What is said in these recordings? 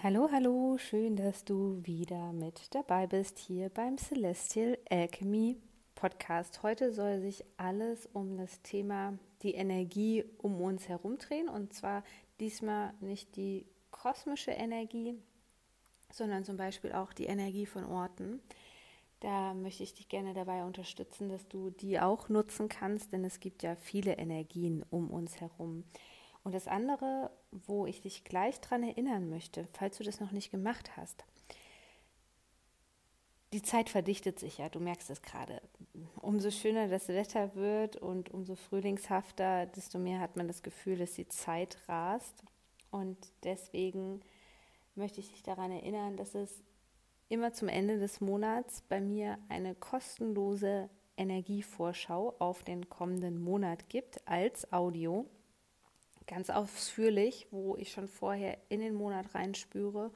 Hallo, hallo, schön, dass du wieder mit dabei bist hier beim Celestial Alchemy Podcast. Heute soll sich alles um das Thema die Energie um uns herum drehen und zwar diesmal nicht die kosmische Energie, sondern zum Beispiel auch die Energie von Orten. Da möchte ich dich gerne dabei unterstützen, dass du die auch nutzen kannst, denn es gibt ja viele Energien um uns herum. Und das andere, wo ich dich gleich dran erinnern möchte, falls du das noch nicht gemacht hast, die Zeit verdichtet sich ja, du merkst es gerade. Umso schöner das Wetter wird und umso frühlingshafter, desto mehr hat man das Gefühl, dass die Zeit rast. Und deswegen möchte ich dich daran erinnern, dass es immer zum Ende des Monats bei mir eine kostenlose Energievorschau auf den kommenden Monat gibt als Audio ganz ausführlich, wo ich schon vorher in den Monat reinspüre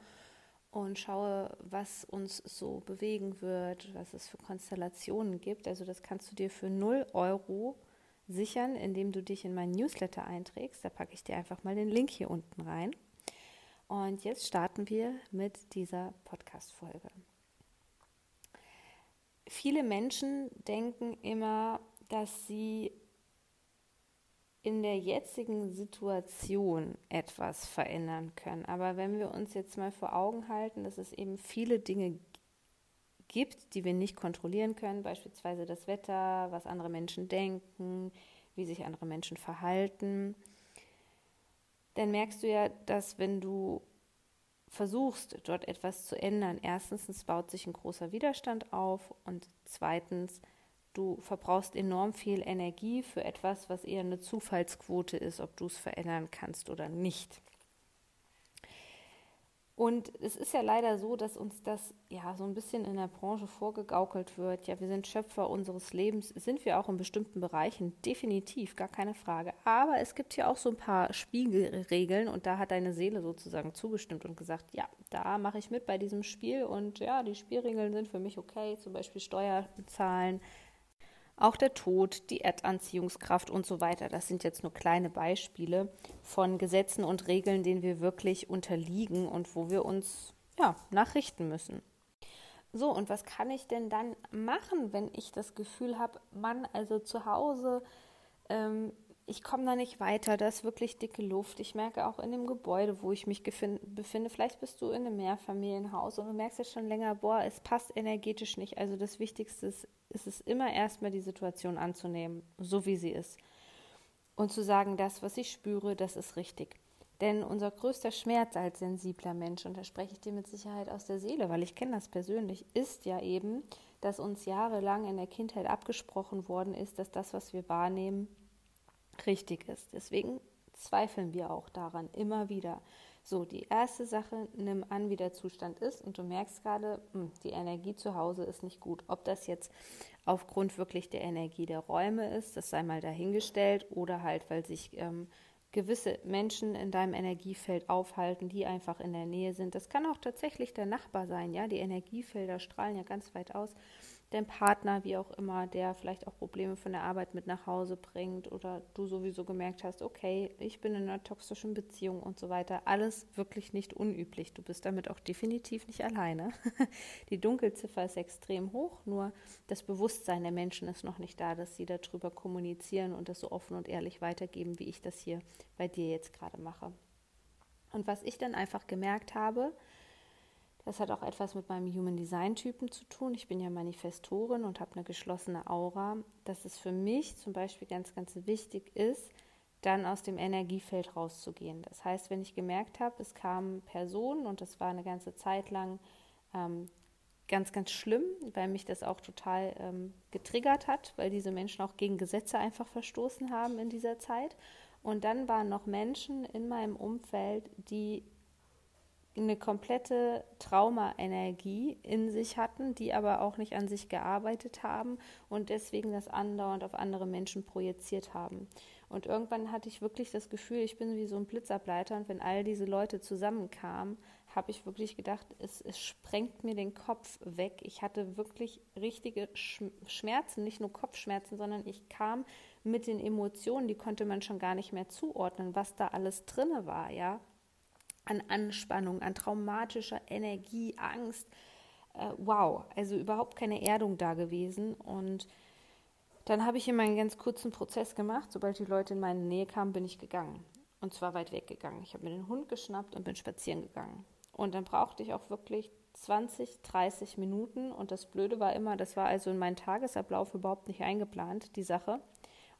und schaue, was uns so bewegen wird, was es für Konstellationen gibt. Also das kannst du dir für 0 Euro sichern, indem du dich in meinen Newsletter einträgst. Da packe ich dir einfach mal den Link hier unten rein. Und jetzt starten wir mit dieser Podcast-Folge. Viele Menschen denken immer, dass sie in der jetzigen Situation etwas verändern können. Aber wenn wir uns jetzt mal vor Augen halten, dass es eben viele Dinge gibt, die wir nicht kontrollieren können, beispielsweise das Wetter, was andere Menschen denken, wie sich andere Menschen verhalten, dann merkst du ja, dass wenn du versuchst, dort etwas zu ändern, erstens, baut sich ein großer Widerstand auf und zweitens, Du verbrauchst enorm viel Energie für etwas, was eher eine Zufallsquote ist, ob du es verändern kannst oder nicht. Und es ist ja leider so, dass uns das ja so ein bisschen in der Branche vorgegaukelt wird. Ja, wir sind Schöpfer unseres Lebens, sind wir auch in bestimmten Bereichen, definitiv, gar keine Frage. Aber es gibt hier auch so ein paar Spiegelregeln und da hat deine Seele sozusagen zugestimmt und gesagt, ja, da mache ich mit bei diesem Spiel und ja, die Spielregeln sind für mich okay, zum Beispiel Steuer bezahlen, auch der Tod, die Erdanziehungskraft und so weiter. Das sind jetzt nur kleine Beispiele von Gesetzen und Regeln, denen wir wirklich unterliegen und wo wir uns ja, nachrichten müssen. So, und was kann ich denn dann machen, wenn ich das Gefühl habe, Mann, also zu Hause ähm, ich komme da nicht weiter, da ist wirklich dicke Luft. Ich merke auch in dem Gebäude, wo ich mich befinde, vielleicht bist du in einem Mehrfamilienhaus und du merkst ja schon länger, boah, es passt energetisch nicht. Also das Wichtigste ist, ist es immer erstmal die Situation anzunehmen, so wie sie ist. Und zu sagen, das, was ich spüre, das ist richtig. Denn unser größter Schmerz als sensibler Mensch, und da spreche ich dir mit Sicherheit aus der Seele, weil ich kenne das persönlich, ist ja eben, dass uns jahrelang in der Kindheit abgesprochen worden ist, dass das, was wir wahrnehmen, richtig ist. Deswegen zweifeln wir auch daran immer wieder. So, die erste Sache, nimm an, wie der Zustand ist und du merkst gerade, hm, die Energie zu Hause ist nicht gut. Ob das jetzt aufgrund wirklich der Energie der Räume ist, das sei mal dahingestellt, oder halt, weil sich ähm, gewisse Menschen in deinem Energiefeld aufhalten, die einfach in der Nähe sind. Das kann auch tatsächlich der Nachbar sein, ja. Die Energiefelder strahlen ja ganz weit aus dein Partner, wie auch immer, der vielleicht auch Probleme von der Arbeit mit nach Hause bringt oder du sowieso gemerkt hast, okay, ich bin in einer toxischen Beziehung und so weiter. Alles wirklich nicht unüblich. Du bist damit auch definitiv nicht alleine. Die Dunkelziffer ist extrem hoch, nur das Bewusstsein der Menschen ist noch nicht da, dass sie darüber kommunizieren und das so offen und ehrlich weitergeben, wie ich das hier bei dir jetzt gerade mache. Und was ich dann einfach gemerkt habe, das hat auch etwas mit meinem Human Design Typen zu tun. Ich bin ja Manifestorin und habe eine geschlossene Aura, dass es für mich zum Beispiel ganz, ganz wichtig ist, dann aus dem Energiefeld rauszugehen. Das heißt, wenn ich gemerkt habe, es kamen Personen und das war eine ganze Zeit lang ähm, ganz, ganz schlimm, weil mich das auch total ähm, getriggert hat, weil diese Menschen auch gegen Gesetze einfach verstoßen haben in dieser Zeit. Und dann waren noch Menschen in meinem Umfeld, die eine komplette Trauma-Energie in sich hatten, die aber auch nicht an sich gearbeitet haben und deswegen das andauernd auf andere Menschen projiziert haben. Und irgendwann hatte ich wirklich das Gefühl, ich bin wie so ein Blitzableiter und wenn all diese Leute zusammenkamen, habe ich wirklich gedacht, es, es, sprengt mir den Kopf weg. Ich hatte wirklich richtige Schmerzen, nicht nur Kopfschmerzen, sondern ich kam mit den Emotionen, die konnte man schon gar nicht mehr zuordnen, was da alles drinne war, ja an Anspannung, an traumatischer Energie, Angst. Äh, wow, also überhaupt keine Erdung da gewesen. Und dann habe ich immer einen ganz kurzen Prozess gemacht. Sobald die Leute in meine Nähe kamen, bin ich gegangen. Und zwar weit weg gegangen. Ich habe mir den Hund geschnappt und bin spazieren gegangen. Und dann brauchte ich auch wirklich 20, 30 Minuten. Und das Blöde war immer, das war also in meinen Tagesablauf überhaupt nicht eingeplant, die Sache.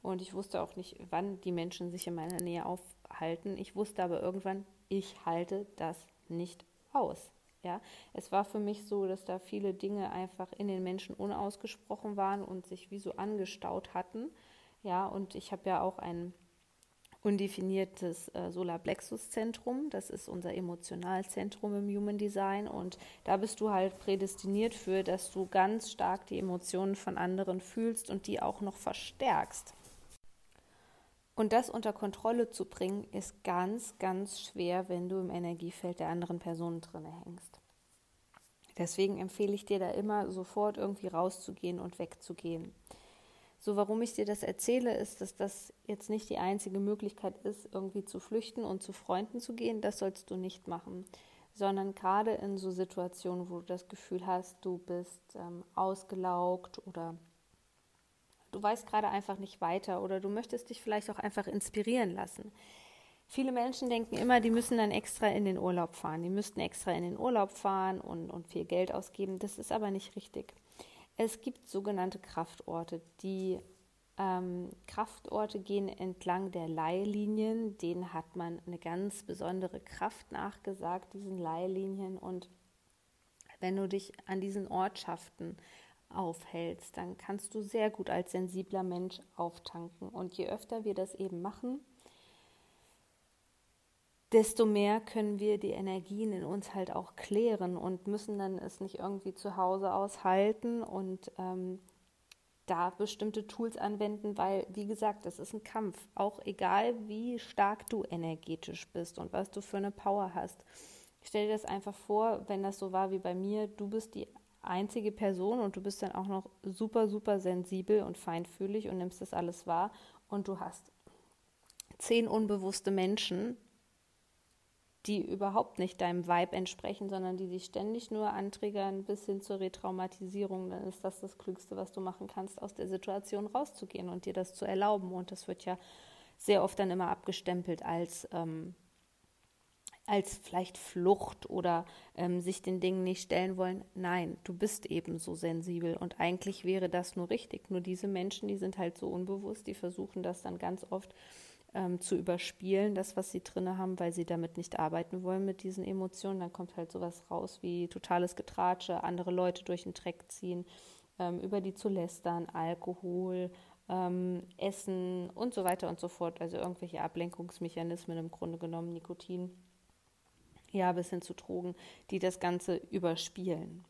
Und ich wusste auch nicht, wann die Menschen sich in meiner Nähe aufhalten. Ich wusste aber irgendwann, ich halte das nicht aus. Ja, es war für mich so, dass da viele Dinge einfach in den Menschen unausgesprochen waren und sich wie so angestaut hatten. Ja, und ich habe ja auch ein undefiniertes äh, Solarplexus-Zentrum. Das ist unser Emotionalzentrum im Human Design. Und da bist du halt prädestiniert für, dass du ganz stark die Emotionen von anderen fühlst und die auch noch verstärkst. Und das unter Kontrolle zu bringen, ist ganz, ganz schwer, wenn du im Energiefeld der anderen Person drin hängst. Deswegen empfehle ich dir da immer sofort irgendwie rauszugehen und wegzugehen. So, warum ich dir das erzähle, ist, dass das jetzt nicht die einzige Möglichkeit ist, irgendwie zu flüchten und zu Freunden zu gehen. Das sollst du nicht machen, sondern gerade in so Situationen, wo du das Gefühl hast, du bist ähm, ausgelaugt oder du weißt gerade einfach nicht weiter oder du möchtest dich vielleicht auch einfach inspirieren lassen. Viele Menschen denken immer, die müssen dann extra in den Urlaub fahren. Die müssten extra in den Urlaub fahren und, und viel Geld ausgeben. Das ist aber nicht richtig. Es gibt sogenannte Kraftorte. Die ähm, Kraftorte gehen entlang der Leihlinien. Denen hat man eine ganz besondere Kraft nachgesagt, diesen Leihlinien. Und wenn du dich an diesen Ortschaften aufhältst, dann kannst du sehr gut als sensibler Mensch auftanken. Und je öfter wir das eben machen, desto mehr können wir die Energien in uns halt auch klären und müssen dann es nicht irgendwie zu Hause aushalten und ähm, da bestimmte Tools anwenden, weil, wie gesagt, das ist ein Kampf. Auch egal, wie stark du energetisch bist und was du für eine Power hast. Stell dir das einfach vor, wenn das so war wie bei mir, du bist die einzige Person und du bist dann auch noch super, super sensibel und feinfühlig und nimmst das alles wahr und du hast zehn unbewusste Menschen, die überhaupt nicht deinem Vibe entsprechen, sondern die dich ständig nur antriggern bis hin zur Retraumatisierung, dann ist das das Klügste, was du machen kannst, aus der Situation rauszugehen und dir das zu erlauben. Und das wird ja sehr oft dann immer abgestempelt als ähm, als vielleicht Flucht oder ähm, sich den Dingen nicht stellen wollen. Nein, du bist eben so sensibel und eigentlich wäre das nur richtig. Nur diese Menschen, die sind halt so unbewusst, die versuchen das dann ganz oft ähm, zu überspielen, das, was sie drin haben, weil sie damit nicht arbeiten wollen mit diesen Emotionen. Dann kommt halt sowas raus wie totales Getratsche, andere Leute durch den Dreck ziehen, ähm, über die zu lästern, Alkohol, ähm, Essen und so weiter und so fort. Also irgendwelche Ablenkungsmechanismen im Grunde genommen, Nikotin ja, bis hin zu Drogen, die das Ganze überspielen.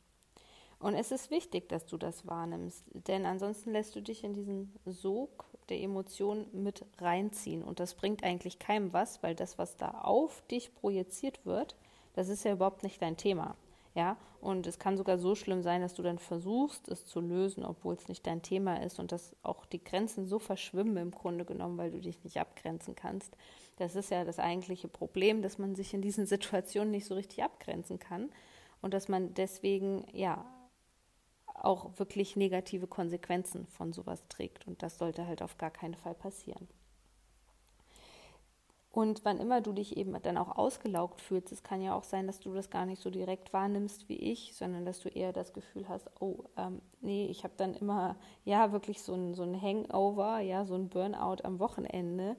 Und es ist wichtig, dass du das wahrnimmst, denn ansonsten lässt du dich in diesen Sog der Emotionen mit reinziehen. Und das bringt eigentlich keinem was, weil das, was da auf dich projiziert wird, das ist ja überhaupt nicht dein Thema. Ja, und es kann sogar so schlimm sein, dass du dann versuchst, es zu lösen, obwohl es nicht dein Thema ist und dass auch die Grenzen so verschwimmen im Grunde genommen, weil du dich nicht abgrenzen kannst. Das ist ja das eigentliche Problem, dass man sich in diesen Situationen nicht so richtig abgrenzen kann und dass man deswegen, ja, auch wirklich negative Konsequenzen von sowas trägt. Und das sollte halt auf gar keinen Fall passieren. Und wann immer du dich eben dann auch ausgelaugt fühlst, es kann ja auch sein, dass du das gar nicht so direkt wahrnimmst wie ich, sondern dass du eher das Gefühl hast, oh, ähm, nee, ich habe dann immer, ja, wirklich so ein, so ein Hangover, ja, so ein Burnout am Wochenende,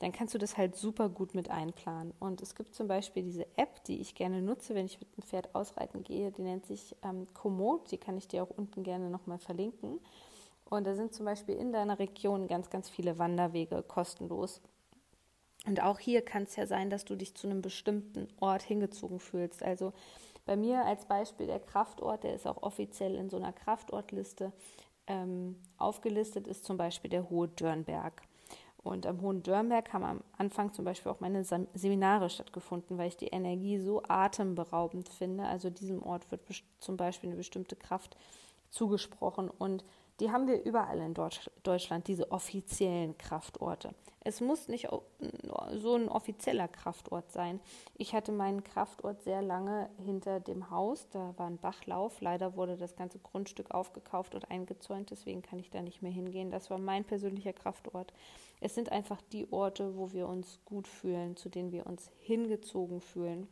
dann kannst du das halt super gut mit einplanen. Und es gibt zum Beispiel diese App, die ich gerne nutze, wenn ich mit dem Pferd ausreiten gehe, die nennt sich ähm, Komoot, die kann ich dir auch unten gerne nochmal verlinken. Und da sind zum Beispiel in deiner Region ganz, ganz viele Wanderwege kostenlos Und auch hier kann es ja sein, dass du dich zu einem bestimmten Ort hingezogen fühlst. Also bei mir als Beispiel der Kraftort, der ist auch offiziell in so einer Kraftortliste ähm, aufgelistet, ist zum Beispiel der Hohe Dörnberg. Und am Hohen Dörnberg haben am Anfang zum Beispiel auch meine Seminare stattgefunden, weil ich die Energie so atemberaubend finde. Also diesem Ort wird zum Beispiel eine bestimmte Kraft zugesprochen. Und die haben wir überall in Deutschland, diese offiziellen Kraftorte. Es muss nicht so ein offizieller Kraftort sein. Ich hatte meinen Kraftort sehr lange hinter dem Haus. Da war ein Bachlauf. Leider wurde das ganze Grundstück aufgekauft und eingezäunt. Deswegen kann ich da nicht mehr hingehen. Das war mein persönlicher Kraftort. Es sind einfach die Orte, wo wir uns gut fühlen, zu denen wir uns hingezogen fühlen.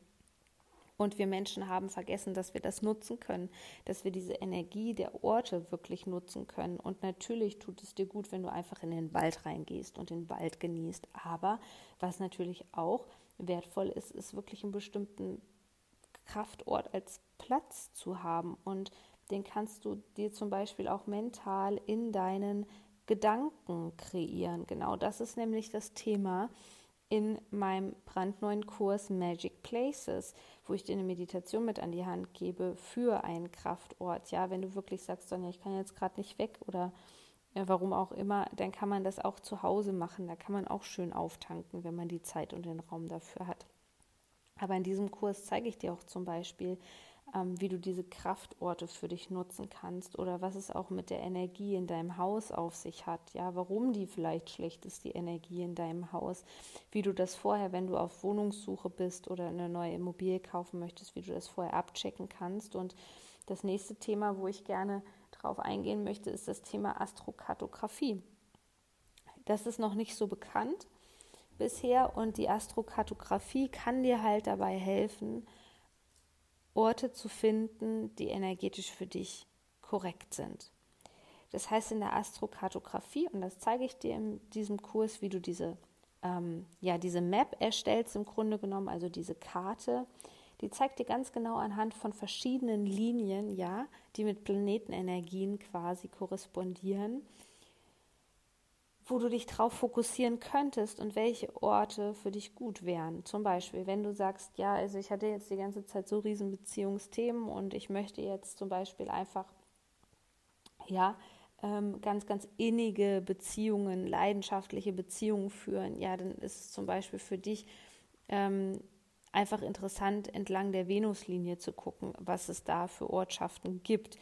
Und wir Menschen haben vergessen, dass wir das nutzen können, dass wir diese Energie der Orte wirklich nutzen können. Und natürlich tut es dir gut, wenn du einfach in den Wald reingehst und den Wald genießt. Aber was natürlich auch wertvoll ist, ist wirklich einen bestimmten Kraftort als Platz zu haben. Und den kannst du dir zum Beispiel auch mental in deinen Gedanken kreieren. Genau das ist nämlich das Thema in meinem brandneuen Kurs Magic Places, wo ich dir eine Meditation mit an die Hand gebe für einen Kraftort. Ja, wenn du wirklich sagst, Sonja, ich kann jetzt gerade nicht weg oder ja, warum auch immer, dann kann man das auch zu Hause machen. Da kann man auch schön auftanken, wenn man die Zeit und den Raum dafür hat. Aber in diesem Kurs zeige ich dir auch zum Beispiel, ähm, wie du diese Kraftorte für dich nutzen kannst oder was es auch mit der Energie in deinem Haus auf sich hat. Ja, warum die vielleicht schlecht ist, die Energie in deinem Haus. Wie du das vorher, wenn du auf Wohnungssuche bist oder eine neue Immobilie kaufen möchtest, wie du das vorher abchecken kannst. Und das nächste Thema, wo ich gerne drauf eingehen möchte, ist das Thema Astrokartografie. Das ist noch nicht so bekannt bisher und die Astrokartografie kann dir halt dabei helfen, Orte zu finden, die energetisch für dich korrekt sind. Das heißt in der Astrokartografie, und das zeige ich dir in diesem Kurs, wie du diese, ähm, ja, diese Map erstellst im Grunde genommen, also diese Karte, die zeigt dir ganz genau anhand von verschiedenen Linien, ja, die mit Planetenenergien quasi korrespondieren, wo du dich drauf fokussieren könntest und welche Orte für dich gut wären. Zum Beispiel, wenn du sagst, ja, also ich hatte jetzt die ganze Zeit so riesen Beziehungsthemen und ich möchte jetzt zum Beispiel einfach, ja, ähm, ganz, ganz innige Beziehungen, leidenschaftliche Beziehungen führen, ja, dann ist es zum Beispiel für dich ähm, einfach interessant, entlang der Venuslinie zu gucken, was es da für Ortschaften gibt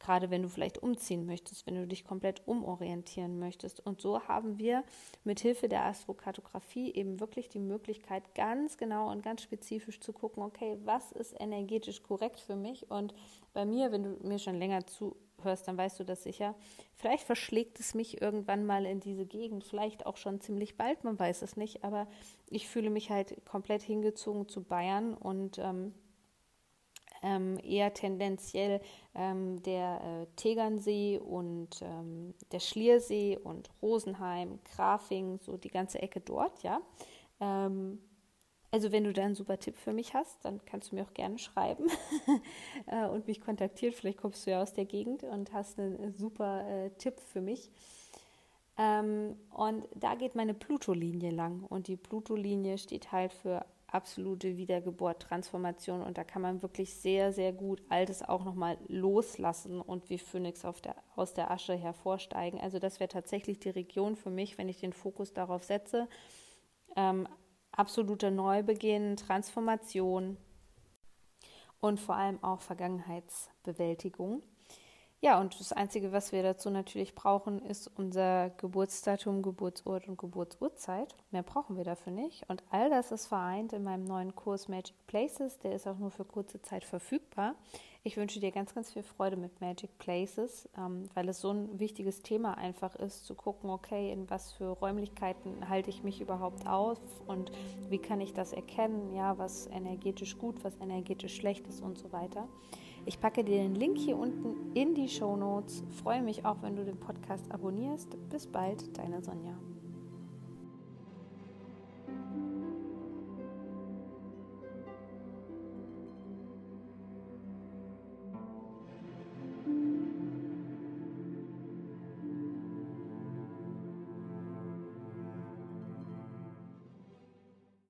gerade wenn du vielleicht umziehen möchtest, wenn du dich komplett umorientieren möchtest. Und so haben wir mit Hilfe der Astrokartografie eben wirklich die Möglichkeit, ganz genau und ganz spezifisch zu gucken, okay, was ist energetisch korrekt für mich? Und bei mir, wenn du mir schon länger zuhörst, dann weißt du das sicher. Vielleicht verschlägt es mich irgendwann mal in diese Gegend, vielleicht auch schon ziemlich bald, man weiß es nicht, aber ich fühle mich halt komplett hingezogen zu Bayern und ähm, ähm, eher tendenziell ähm, der äh, Tegernsee und ähm, der Schliersee und Rosenheim, Grafing, so die ganze Ecke dort, ja. Ähm, also wenn du da einen super Tipp für mich hast, dann kannst du mir auch gerne schreiben äh, und mich kontaktieren. Vielleicht kommst du ja aus der Gegend und hast einen äh, super äh, Tipp für mich. Ähm, und da geht meine Pluto-Linie lang. Und die Pluto-Linie steht halt für absolute Wiedergeburt, Transformation und da kann man wirklich sehr, sehr gut Altes auch nochmal loslassen und wie Phönix der, aus der Asche hervorsteigen. Also das wäre tatsächlich die Region für mich, wenn ich den Fokus darauf setze. Ähm, absoluter Neubeginn, Transformation und vor allem auch Vergangenheitsbewältigung. Ja, und das Einzige, was wir dazu natürlich brauchen, ist unser Geburtsdatum, Geburtsort und Geburtsurzeit. Mehr brauchen wir dafür nicht. Und all das ist vereint in meinem neuen Kurs Magic Places. Der ist auch nur für kurze Zeit verfügbar. Ich wünsche dir ganz, ganz viel Freude mit Magic Places, ähm, weil es so ein wichtiges Thema einfach ist, zu gucken, okay, in was für Räumlichkeiten halte ich mich überhaupt auf und wie kann ich das erkennen, ja, was energetisch gut, was energetisch schlecht ist und so weiter. Ich packe dir den Link hier unten in die Show Notes. Freue mich auch, wenn du den Podcast abonnierst. Bis bald, deine Sonja.